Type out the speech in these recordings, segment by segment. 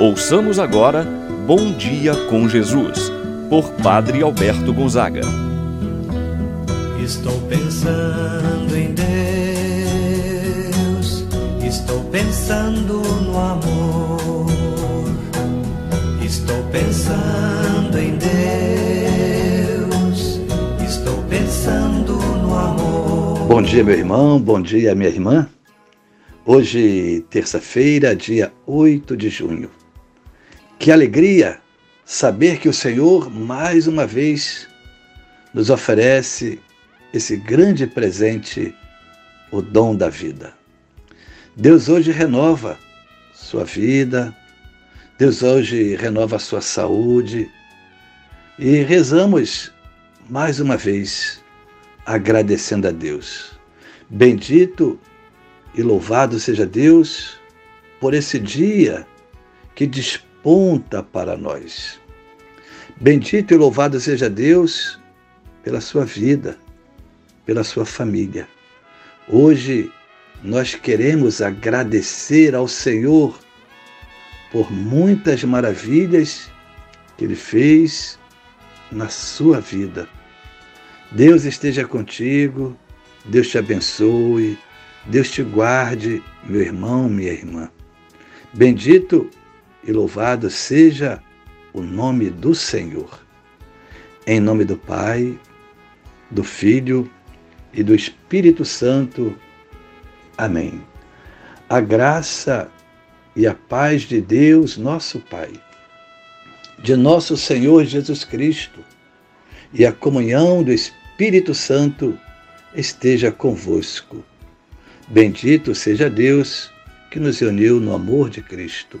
Ouçamos agora Bom Dia com Jesus, por Padre Alberto Gonzaga. Estou pensando em Deus, estou pensando no amor, estou pensando em Deus, estou pensando no amor. Bom dia, meu irmão, bom dia, minha irmã. Hoje, terça-feira, dia 8 de junho. Que alegria saber que o Senhor, mais uma vez, nos oferece esse grande presente, o dom da vida. Deus hoje renova sua vida, Deus hoje renova sua saúde e rezamos mais uma vez agradecendo a Deus. Bendito e louvado seja Deus por esse dia que desponta para nós. Bendito e louvado seja Deus pela sua vida, pela sua família. Hoje nós queremos agradecer ao Senhor por muitas maravilhas que Ele fez na sua vida. Deus esteja contigo, Deus te abençoe, Deus te guarde, meu irmão, minha irmã. Bendito e louvado seja o nome do Senhor. Em nome do Pai, do Filho e do Espírito Santo. Amém. A graça e a paz de Deus, nosso Pai, de nosso Senhor Jesus Cristo e a comunhão do Espírito Santo esteja convosco. Bendito seja Deus que nos uniu no amor de Cristo.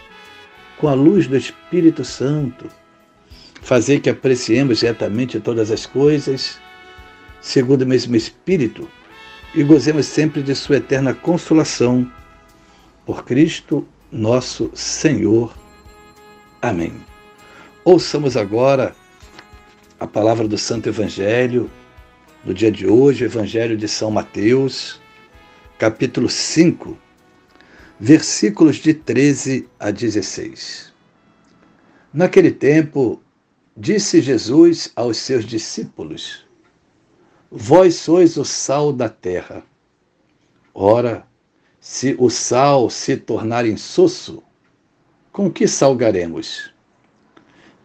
com a luz do Espírito Santo, fazer que apreciemos retamente todas as coisas, segundo o mesmo Espírito, e gozemos sempre de Sua eterna consolação. Por Cristo nosso Senhor. Amém. Ouçamos agora a palavra do Santo Evangelho do dia de hoje, o Evangelho de São Mateus, capítulo 5, versículos de 13 a 16. Naquele tempo, disse Jesus aos seus discípulos: Vós sois o sal da terra. Ora, se o sal se tornar insosso, com que salgaremos?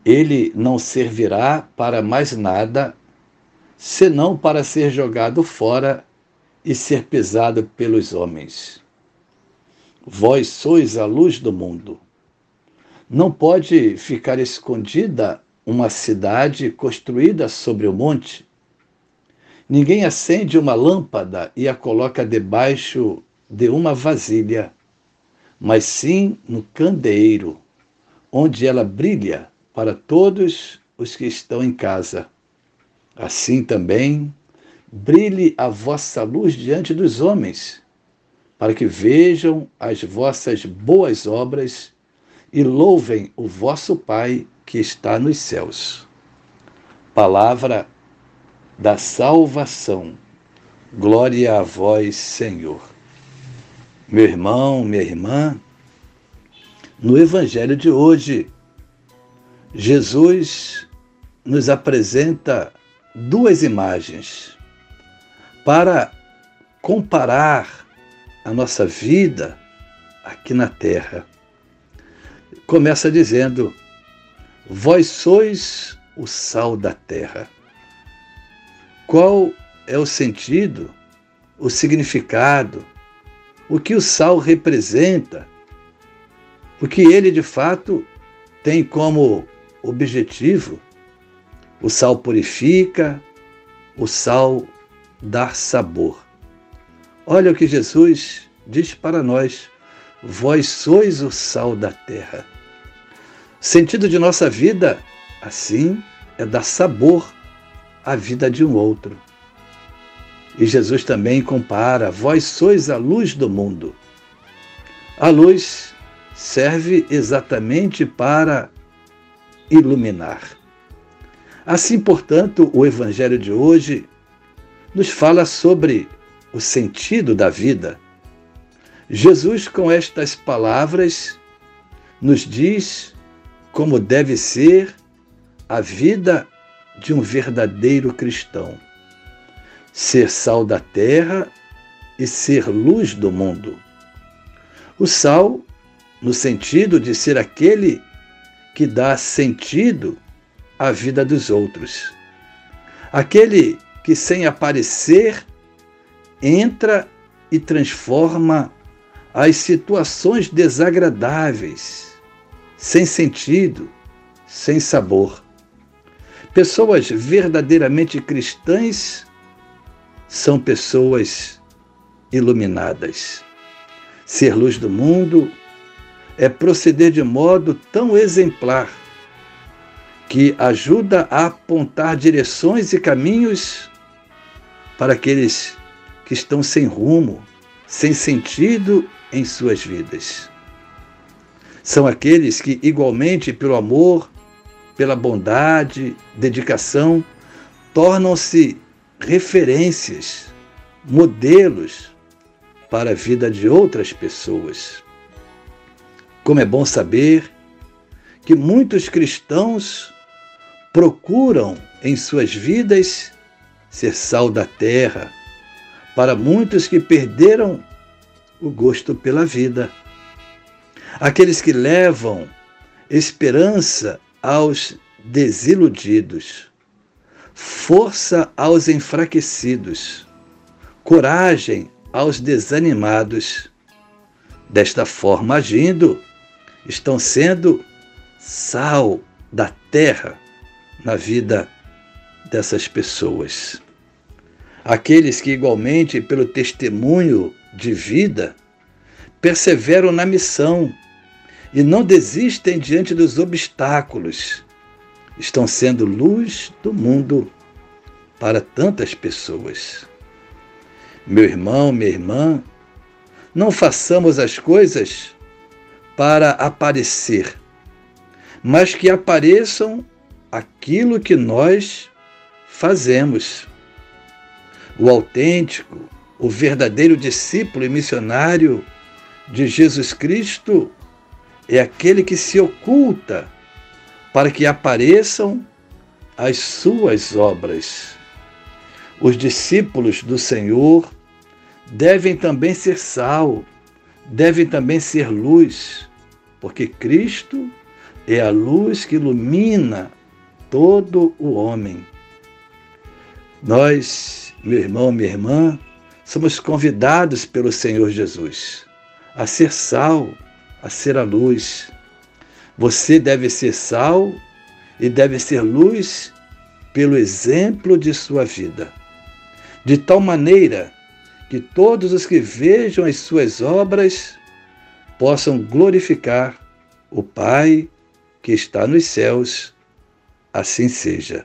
Ele não servirá para mais nada, senão para ser jogado fora e ser pisado pelos homens. Vós sois a luz do mundo. Não pode ficar escondida uma cidade construída sobre o monte. Ninguém acende uma lâmpada e a coloca debaixo de uma vasilha, mas sim no candeeiro, onde ela brilha para todos os que estão em casa. Assim também, brilhe a vossa luz diante dos homens, para que vejam as vossas boas obras e louvem o vosso Pai que está nos céus. Palavra da salvação. Glória a vós, Senhor. Meu irmão, minha irmã, no Evangelho de hoje, Jesus nos apresenta duas imagens para comparar a nossa vida aqui na terra. Começa dizendo: Vós sois o sal da terra. Qual é o sentido, o significado, o que o sal representa, o que ele de fato tem como objetivo. O sal purifica, o sal dá sabor. Olha o que Jesus diz para nós: Vós sois o sal da terra. sentido de nossa vida, assim, é dar sabor à vida de um outro. E Jesus também compara: vós sois a luz do mundo. A luz serve exatamente para iluminar. Assim, portanto, o Evangelho de hoje nos fala sobre o sentido da vida. Jesus, com estas palavras, nos diz como deve ser a vida de um verdadeiro cristão: ser sal da terra e ser luz do mundo. O sal, no sentido de ser aquele que dá sentido à vida dos outros. Aquele que, sem aparecer, entra e transforma as situações desagradáveis, sem sentido, sem sabor. Pessoas verdadeiramente cristãs são pessoas iluminadas. Ser luz do mundo é proceder de modo tão exemplar que ajuda a apontar direções e caminhos para aqueles que estão sem rumo, sem sentido em suas vidas. São aqueles que, igualmente, pelo amor, pela bondade, dedicação, tornam-se referências, modelos para a vida de outras pessoas. Como é bom saber que muitos cristãos procuram em suas vidas ser sal da terra, para muitos que perderam o gosto pela vida. Aqueles que levam esperança aos desiludidos, força aos enfraquecidos, coragem aos desanimados. Desta forma, agindo, estão sendo sal da terra na vida dessas pessoas. Aqueles que, igualmente, pelo testemunho de vida, perseveram na missão e não desistem diante dos obstáculos, estão sendo luz do mundo para tantas pessoas. Meu irmão, minha irmã, não façamos as coisas para aparecer, mas que apareçam aquilo que nós fazemos. O autêntico, o verdadeiro discípulo e missionário de Jesus Cristo é aquele que se oculta para que apareçam as suas obras. Os discípulos do Senhor devem também ser sal, devem também ser luz, porque Cristo é a luz que ilumina todo o homem. Nós, meu irmão, minha irmã, somos convidados pelo Senhor Jesus a ser sal, a ser a luz. Você deve ser sal e deve ser luz pelo exemplo de sua vida, de tal maneira que todos os que vejam as suas obras possam glorificar o Pai que está nos céus assim seja.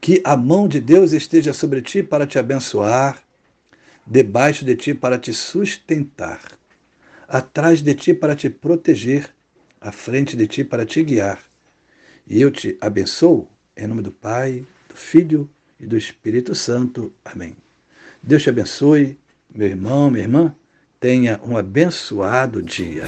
Que a mão de Deus esteja sobre ti para te abençoar, debaixo de ti para te sustentar, atrás de ti para te proteger, à frente de ti para te guiar, E eu te abençoo em nome do Pai, do Filho e do Espírito Santo. Amém. Deus te abençoe, meu irmão, minha irmã. Tenha um abençoado dia.